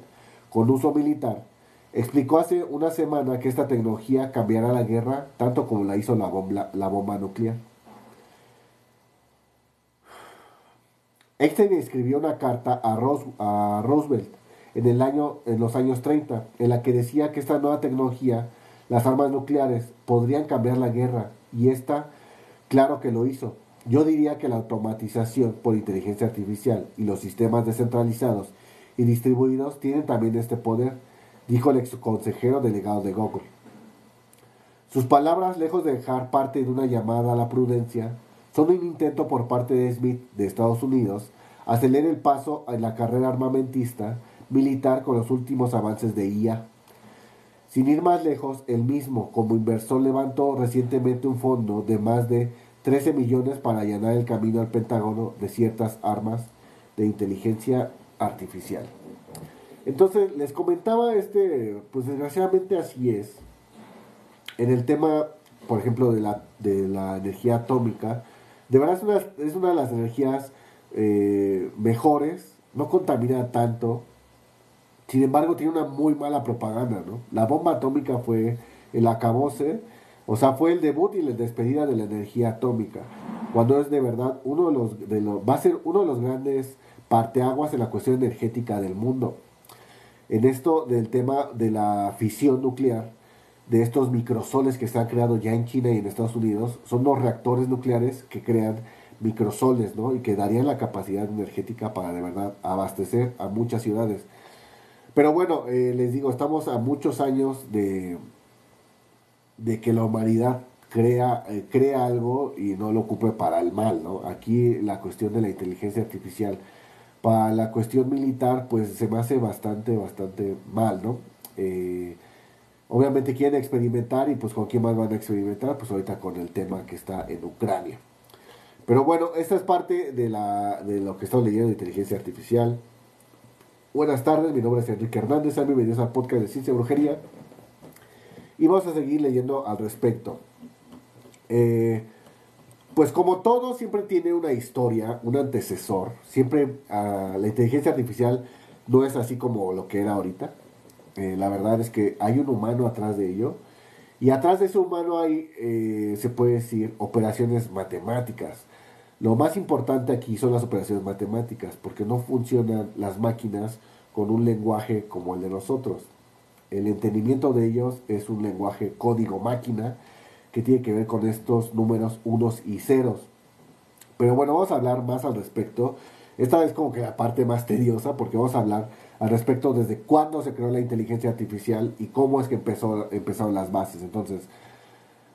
con uso militar, explicó hace una semana que esta tecnología cambiará la guerra tanto como la hizo la bomba, la bomba nuclear. Einstein escribió una carta a, a Roosevelt en, el año, en los años 30, en la que decía que esta nueva tecnología, las armas nucleares, podrían cambiar la guerra, y esta, claro que lo hizo. Yo diría que la automatización por inteligencia artificial y los sistemas descentralizados y distribuidos tienen también este poder, dijo el ex consejero delegado de Google. Sus palabras, lejos de dejar parte de una llamada a la prudencia, son un intento por parte de Smith de Estados Unidos acelerar el paso en la carrera armamentista militar con los últimos avances de IA. Sin ir más lejos, él mismo como inversor levantó recientemente un fondo de más de 13 millones para allanar el camino al Pentágono de ciertas armas de inteligencia artificial. Entonces, les comentaba este, pues desgraciadamente así es. En el tema, por ejemplo, de la, de la energía atómica, de verdad es una, es una de las energías eh, mejores, no contamina tanto, sin embargo, tiene una muy mala propaganda, ¿no? La bomba atómica fue el acabose, o sea, fue el debut y la despedida de la energía atómica, cuando es de verdad uno de los, de los va a ser uno de los grandes parteaguas en la cuestión energética del mundo. En esto del tema de la fisión nuclear, de estos microsoles que se han creado ya en China y en Estados Unidos, son los reactores nucleares que crean microsoles, ¿no? Y que darían la capacidad energética para de verdad abastecer a muchas ciudades. Pero bueno, eh, les digo, estamos a muchos años de, de que la humanidad crea, eh, crea algo y no lo ocupe para el mal, ¿no? Aquí la cuestión de la inteligencia artificial. Para la cuestión militar, pues se me hace bastante, bastante mal, ¿no? Eh, obviamente quieren experimentar y pues con quién más van a experimentar, pues ahorita con el tema que está en Ucrania. Pero bueno, esta es parte de, la, de lo que estamos leyendo de inteligencia artificial. Buenas tardes, mi nombre es Enrique Hernández, sean bienvenidos al podcast de Ciencia y Brujería. Y vamos a seguir leyendo al respecto. Eh, pues como todo, siempre tiene una historia, un antecesor. Siempre ah, la inteligencia artificial no es así como lo que era ahorita. Eh, la verdad es que hay un humano atrás de ello. Y atrás de ese humano hay, eh, se puede decir, operaciones matemáticas. Lo más importante aquí son las operaciones matemáticas, porque no funcionan las máquinas con un lenguaje como el de nosotros. El entendimiento de ellos es un lenguaje código máquina que tiene que ver con estos números unos y ceros. Pero bueno, vamos a hablar más al respecto. Esta vez como que la parte más tediosa, porque vamos a hablar al respecto desde cuándo se creó la inteligencia artificial y cómo es que empezó, empezaron las bases. Entonces,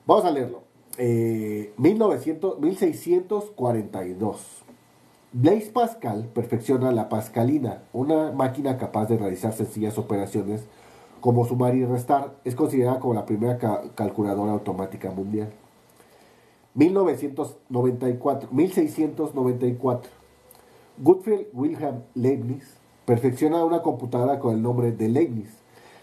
vamos a leerlo. 1900, eh, 1642. Blaise Pascal perfecciona la Pascalina, una máquina capaz de realizar sencillas operaciones como sumar y restar. Es considerada como la primera calculadora automática mundial. 1994, 1694. Gottfried Wilhelm Leibniz perfecciona una computadora con el nombre de Leibniz,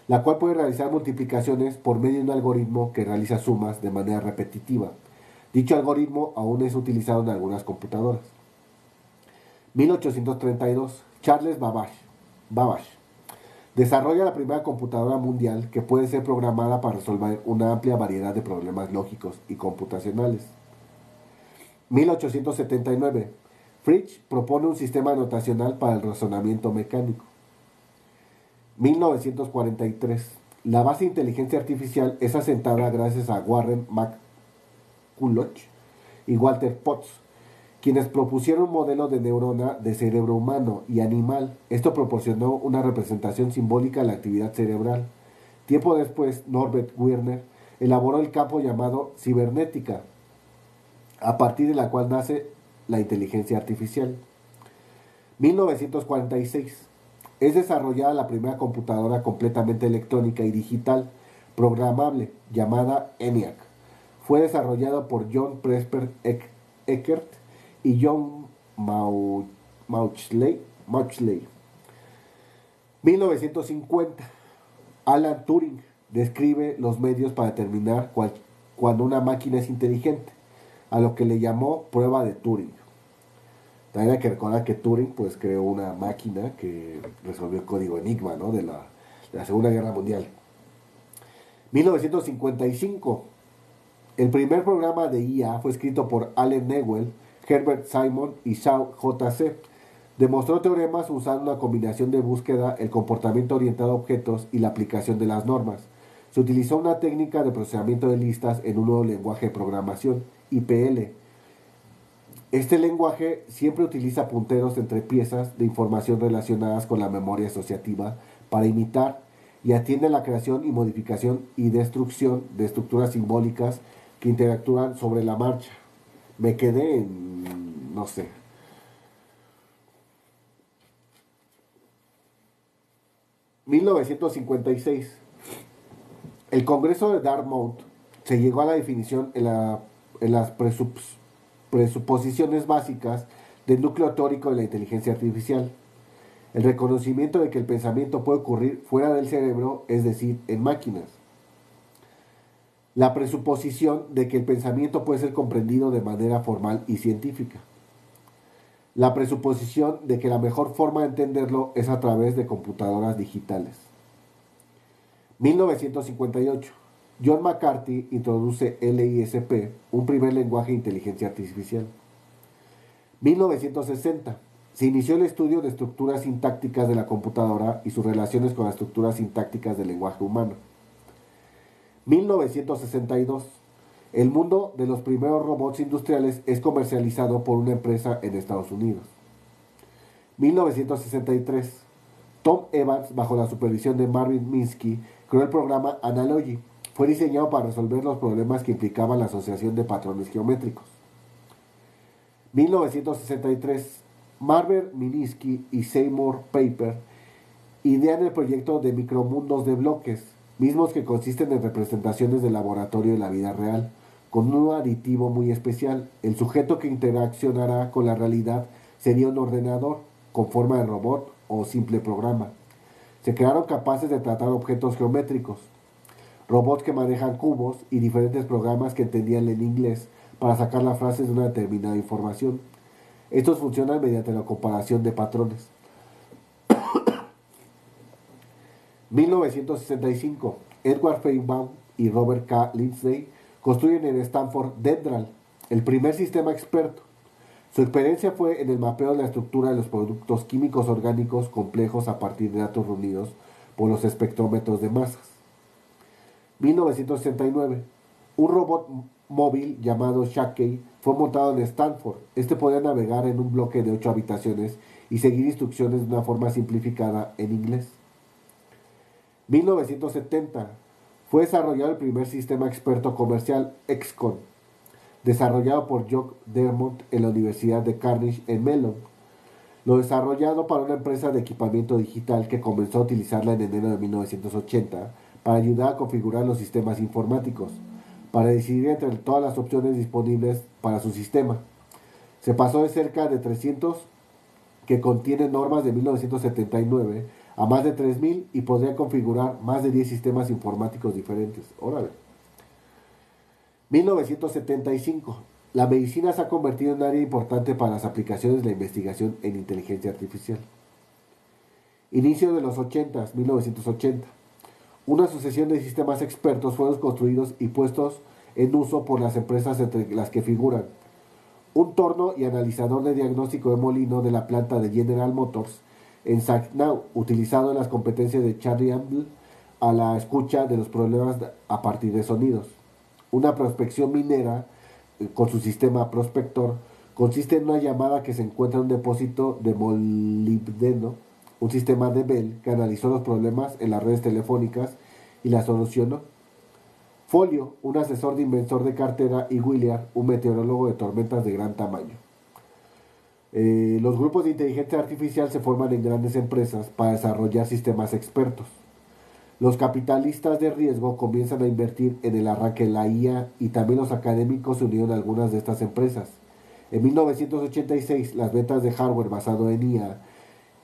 la cual puede realizar multiplicaciones por medio de un algoritmo que realiza sumas de manera repetitiva. Dicho algoritmo aún es utilizado en algunas computadoras. 1832. Charles Babbage, Babbage desarrolla la primera computadora mundial que puede ser programada para resolver una amplia variedad de problemas lógicos y computacionales. 1879. Fritsch propone un sistema notacional para el razonamiento mecánico. 1943. La base de inteligencia artificial es asentada gracias a Warren McCulloch y Walter Potts, quienes propusieron un modelo de neurona de cerebro humano y animal. Esto proporcionó una representación simbólica de la actividad cerebral. Tiempo después, Norbert Werner elaboró el campo llamado cibernética, a partir de la cual nace la inteligencia artificial. 1946. Es desarrollada la primera computadora completamente electrónica y digital programable llamada ENIAC. Fue desarrollada por John Presper Eckert y John Mauchley. 1950. Alan Turing describe los medios para determinar cuando una máquina es inteligente, a lo que le llamó prueba de Turing. También hay que recordar que Turing pues, creó una máquina que resolvió el código Enigma ¿no? de, la, Segunda Guerra Mundial. 1955. El primer programa de IA fue escrito por Allen Newell, Herbert Simon y Shaw J.C. Demostró teoremas usando una combinación de búsqueda, el comportamiento orientado a objetos y la aplicación de las normas. Se utilizó una técnica de procesamiento de listas en un nuevo lenguaje de programación, IPL, este lenguaje siempre utiliza punteros entre piezas de información relacionadas con la memoria asociativa para imitar y atiende la creación y modificación y destrucción de estructuras simbólicas que interactúan sobre la marcha. Me quedé en, no sé. ...1956... El Congreso de Dartmouth... ...se llegó a la definición en, la, en las presuposiciones presuposiciones básicas del núcleo teórico de la inteligencia artificial. El reconocimiento de que el pensamiento puede ocurrir fuera del cerebro, es decir, en máquinas. La presuposición de que el pensamiento puede ser comprendido de manera formal y científica. La presuposición de que la mejor forma de entenderlo es a través de computadoras digitales. 1958. John McCarthy introduce LISP, un primer lenguaje de inteligencia artificial. 1960. Se inició el estudio de estructuras sintácticas de la computadora y sus relaciones con las estructuras sintácticas del lenguaje humano. 1962. El mundo de los primeros robots industriales es comercializado por una empresa en Estados Unidos. 1963. Tom Evans, bajo la supervisión de Marvin Minsky, creó el programa Analogy, fue diseñado para resolver los problemas que implicaban la asociación de patrones geométricos. 1963, Marvel Minsky y Seymour Paper idean el proyecto de micromundos de bloques, mismos que consisten en representaciones de laboratorio de la vida real, con un aditivo muy especial. El sujeto que interaccionará con la realidad sería un ordenador con forma de robot o simple programa. Se crearon capaces de tratar objetos geométricos, robots que manejan cubos y diferentes programas que entendían en inglés para sacar las frases de una determinada información. Estos funcionan mediante la comparación de patrones. 1965. Edward Feinbaum y Robert K. Lindsay construyen en Stanford Dendral, el primer sistema experto. Su experiencia fue en el mapeo de la estructura de los productos químicos orgánicos complejos a partir de datos reunidos por los espectrómetros de masas. 1969. Un robot móvil llamado Shackey fue montado en Stanford. Este podía navegar en un bloque de ocho habitaciones y seguir instrucciones de una forma simplificada en inglés. 1970. Fue desarrollado el primer sistema experto comercial XCON, desarrollado por Jock Dermont en la Universidad de Carnegie en Mellon. Lo desarrollado para una empresa de equipamiento digital que comenzó a utilizarla en enero de 1980 para ayudar a configurar los sistemas informáticos, para decidir entre todas las opciones disponibles para su sistema. Se pasó de cerca de 300 que contienen normas de 1979 a más de 3.000 y podría configurar más de 10 sistemas informáticos diferentes. Órale. 1975. La medicina se ha convertido en un área importante para las aplicaciones de la investigación en inteligencia artificial. Inicio de los 80, 1980. Una sucesión de sistemas expertos fueron construidos y puestos en uso por las empresas entre las que figuran un torno y analizador de diagnóstico de molino de la planta de General Motors en Saginaw, utilizado en las competencias de Charlie a la escucha de los problemas a partir de sonidos. Una prospección minera eh, con su sistema prospector consiste en una llamada que se encuentra en un depósito de molibdeno, un sistema de Bell que analizó los problemas en las redes telefónicas y la solucionó. Folio, un asesor de inversor de cartera, y William, un meteorólogo de tormentas de gran tamaño. Eh, los grupos de inteligencia artificial se forman en grandes empresas para desarrollar sistemas expertos. Los capitalistas de riesgo comienzan a invertir en el arranque de la IA y también los académicos se unieron a algunas de estas empresas. En 1986 las ventas de hardware basado en IA,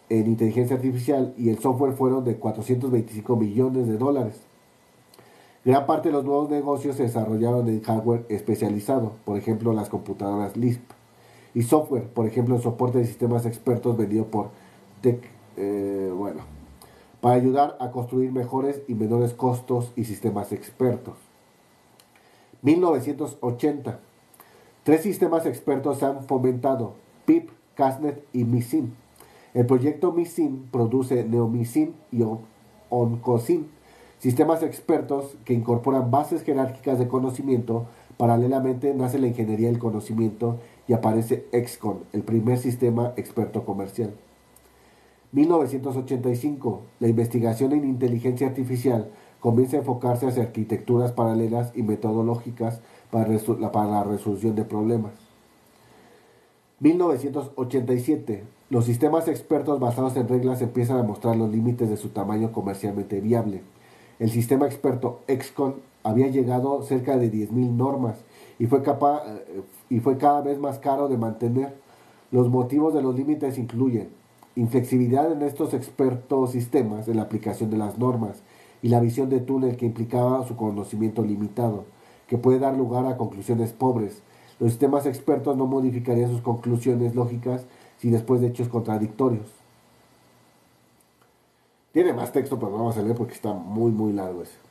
en inteligencia artificial y el software fueron de 425 millones de dólares. Gran parte de los nuevos negocios se desarrollaron en hardware especializado, por ejemplo las computadoras Lisp, y software, por ejemplo el soporte de sistemas expertos vendido por Tech, eh, bueno, para ayudar a construir mejores y menores costos y sistemas expertos. 1980. Tres sistemas expertos se han fomentado, PIP, CASNET y MISIN. El proyecto MISIN produce NeoMISIN y OncoSIN, sistemas expertos que incorporan bases jerárquicas de conocimiento. Paralelamente nace la ingeniería del conocimiento y aparece XCON, el primer sistema experto comercial. 1985, la investigación en inteligencia artificial comienza a enfocarse hacia arquitecturas paralelas y metodológicas para, la resolución de problemas. 1987, los sistemas expertos basados en reglas empiezan a mostrar los límites de su tamaño comercialmente viable. El sistema experto XCON había llegado cerca de 10.000 normas y fue, y fue cada vez más caro de mantener. Los motivos de los límites incluyen inflexibilidad en estos expertos sistemas en la aplicación de las normas y la visión de túnel que implicaba su conocimiento limitado, que puede dar lugar a conclusiones pobres. Los sistemas expertos no modificarían sus conclusiones lógicas si después de hechos contradictorios. Tiene más texto, pero no vamos a leer porque está muy, muy largo ese.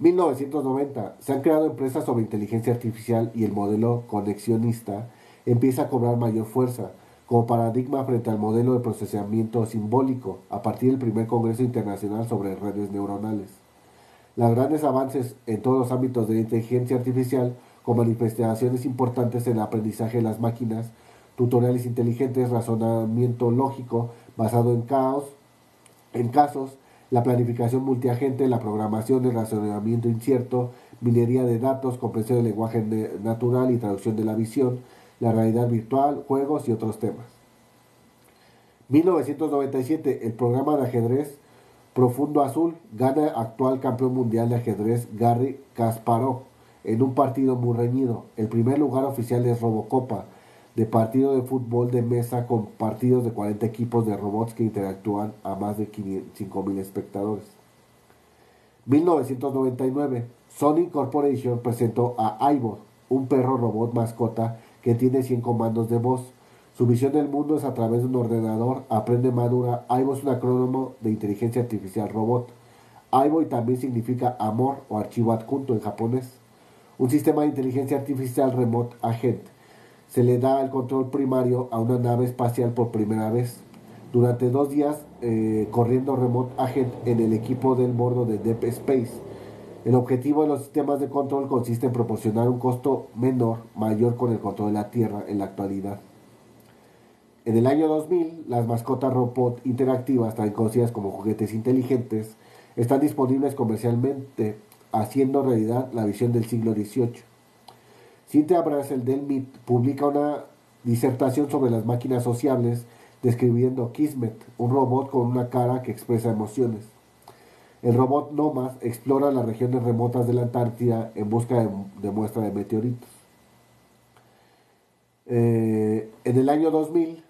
1990. Se han creado empresas sobre inteligencia artificial y el modelo conexionista empieza a cobrar mayor fuerza como paradigma frente al modelo de procesamiento simbólico a partir del primer Congreso Internacional sobre redes neuronales. Los grandes avances en todos los ámbitos de la inteligencia artificial, con manifestaciones importantes en el aprendizaje de las máquinas, tutoriales inteligentes, razonamiento lógico basado en caos, en casos, la planificación multiagente, la programación, el razonamiento incierto, minería de datos, comprensión del lenguaje natural y traducción de la visión, la realidad virtual, juegos y otros temas. 1997, el programa de ajedrez Profundo Azul gana actual campeón mundial de ajedrez Gary Kasparov en un partido muy reñido. El primer lugar oficial es Robocopa, de partido de fútbol de mesa con partidos de 40 equipos de robots que interactúan a más de 5.000 espectadores. 1999, Sony Corporation presentó a iBot, un perro robot mascota que tiene 100 comandos de voz. Su visión del mundo es a través de un ordenador, aprende madura. Aibo es un acrónimo de inteligencia artificial robot. Aibo también significa amor o archivo adjunto en japonés. Un sistema de inteligencia artificial remote agent se le da el control primario a una nave espacial por primera vez. Durante dos días eh, corriendo Remote Agent en el equipo del bordo de Deep Space. El objetivo de los sistemas de control consiste en proporcionar un costo menor, mayor con el control de la Tierra en la actualidad. En el año 2000, las mascotas robot interactivas, también conocidas como juguetes inteligentes, están disponibles comercialmente, haciendo realidad la visión del siglo XVIII. Cynthia Brassel del MIT publica una disertación sobre las máquinas sociables describiendo Kismet, un robot con una cara que expresa emociones. El robot Nomad explora las regiones remotas de la Antártida en busca de, de muestra de meteoritos. Eh, en el año 2000,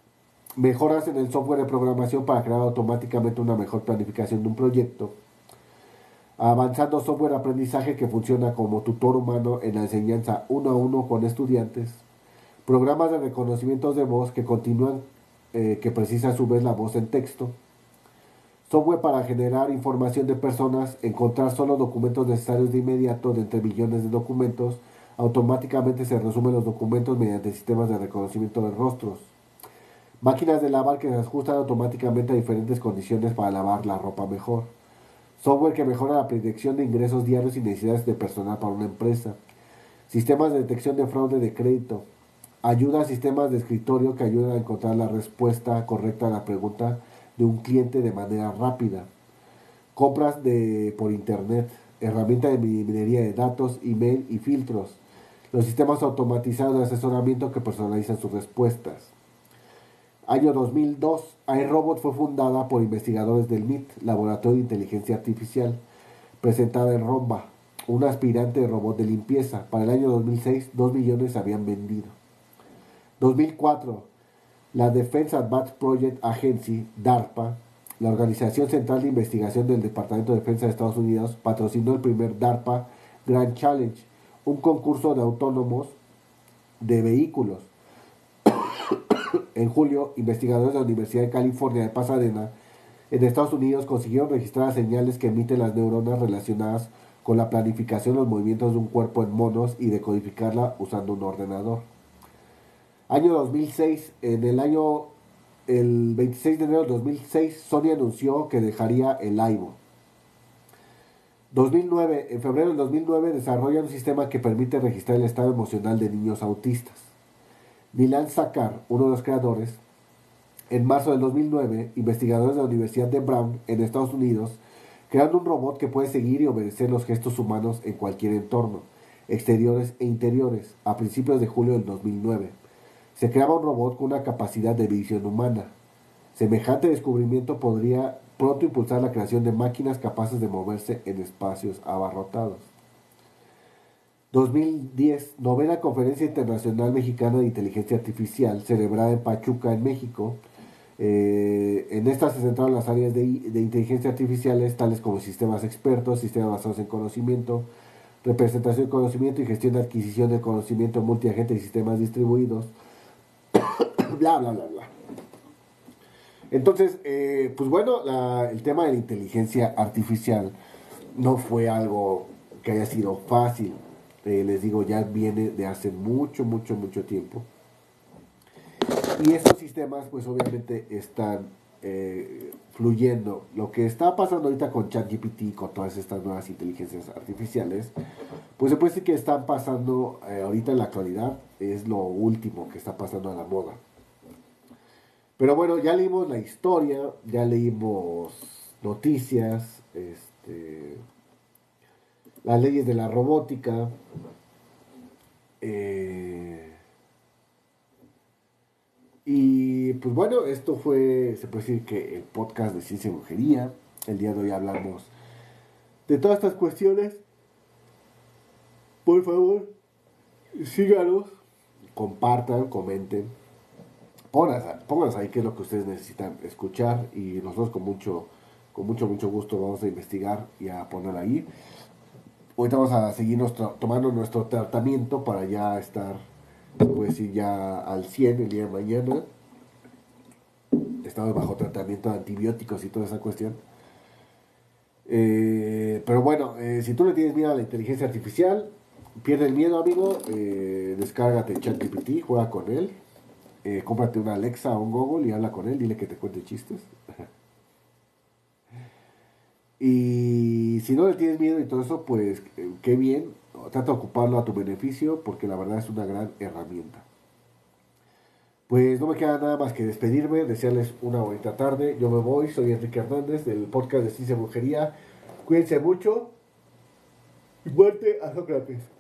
mejoras en el software de programación para crear automáticamente una mejor planificación de un proyecto. Avanzando software de aprendizaje que funciona como tutor humano en la enseñanza uno a uno con estudiantes. Programas de reconocimiento de voz que continúan, eh, que precisa a su vez la voz en texto. Software para generar información de personas, encontrar solo documentos necesarios de inmediato de entre millones de documentos. Automáticamente se resumen los documentos mediante sistemas de reconocimiento de rostros Máquinas de lavar que se ajustan automáticamente a diferentes condiciones para lavar la ropa mejor. Software que mejora la predicción de ingresos diarios y necesidades de personal para una empresa. Sistemas de detección de fraude de crédito. Ayuda a sistemas de escritorio que ayudan a encontrar la respuesta correcta a la pregunta de un cliente de manera rápida. Compras de, por Internet. Herramienta de minería de datos, email y filtros. Los sistemas automatizados de asesoramiento que personalizan sus respuestas. Año 2002, iRobot fue fundada por investigadores del MIT, Laboratorio de Inteligencia Artificial, presentada en Romba, un aspirante de robot de limpieza. Para el año 2006, 2 millones habían vendido. 2004, la Defense Advanced Project Agency, DARPA, la Organización Central de Investigación del Departamento de Defensa de Estados Unidos, patrocinó el primer DARPA Grand Challenge, un concurso de autónomos de vehículos en julio, investigadores de la Universidad de California de Pasadena en Estados Unidos consiguieron registrar señales que emiten las neuronas relacionadas con la planificación de los movimientos de un cuerpo en monos y decodificarla usando un ordenador. Año 2006, en el año el 26 de enero de 2006, Sony anunció que dejaría el iPhone. 2009, en febrero del 2009 desarrolla un sistema que permite registrar el estado emocional de niños autistas. Milan Sakar, uno de los creadores, en marzo del 2009, investigadores de la Universidad de Brown en Estados Unidos crearon un robot que puede seguir y obedecer los gestos humanos en cualquier entorno, exteriores e interiores, a principios de julio del 2009. Se creaba un robot con una capacidad de visión humana. Semejante descubrimiento podría pronto impulsar la creación de máquinas capaces de moverse en espacios abarrotados. 2010, novena Conferencia Internacional Mexicana de Inteligencia Artificial, celebrada en Pachuca, en México. Eh, en esta se centraron las áreas de, de, inteligencia artificiales, tales como sistemas expertos, sistemas basados en conocimiento, representación de conocimiento y gestión de adquisición de conocimiento multiagente y sistemas distribuidos. bla, bla, bla, bla. Entonces, eh, pues bueno, la, el tema de la inteligencia artificial no fue algo que haya sido fácil eh, les digo, ya viene de hace mucho, mucho, mucho tiempo. Y estos sistemas, pues obviamente están eh, fluyendo. Lo que está pasando ahorita con ChatGPT, con todas estas nuevas inteligencias artificiales, pues se puede decir que están pasando eh, ahorita en la actualidad, es lo último que está pasando a la moda. Pero bueno, ya leímos la historia, ya leímos noticias, este las leyes de la robótica. Eh, y pues bueno, esto fue, se puede decir que el podcast de Ciencia y Brujería. El día de hoy hablamos de todas estas cuestiones. Por favor, síganos, compartan, comenten. Pónganse, ahí qué es lo que ustedes necesitan escuchar y nosotros con mucho, con mucho, mucho gusto vamos a investigar y a poner ahí. Ahorita vamos a seguir tomando nuestro tratamiento para ya estar, pues sí, ya al 100 el día de mañana. Estamos bajo tratamiento de antibióticos y toda esa cuestión. Eh, pero bueno, eh, si tú le tienes miedo a la inteligencia artificial, pierde el miedo, amigo. Eh, descárgate ChatGPT, juega con él. Eh, cómprate una Alexa o un Google y habla con él. Dile que te cuente chistes. Y si no le tienes miedo y todo eso, pues eh, qué bien. Trata de ocuparlo a tu beneficio porque la verdad es una gran herramienta. Pues no me queda nada más que despedirme, desearles una bonita tarde. Yo me voy, soy Enrique Hernández del podcast de Ciencia Brujería. Cuídense mucho. Y muerte a Sócrates.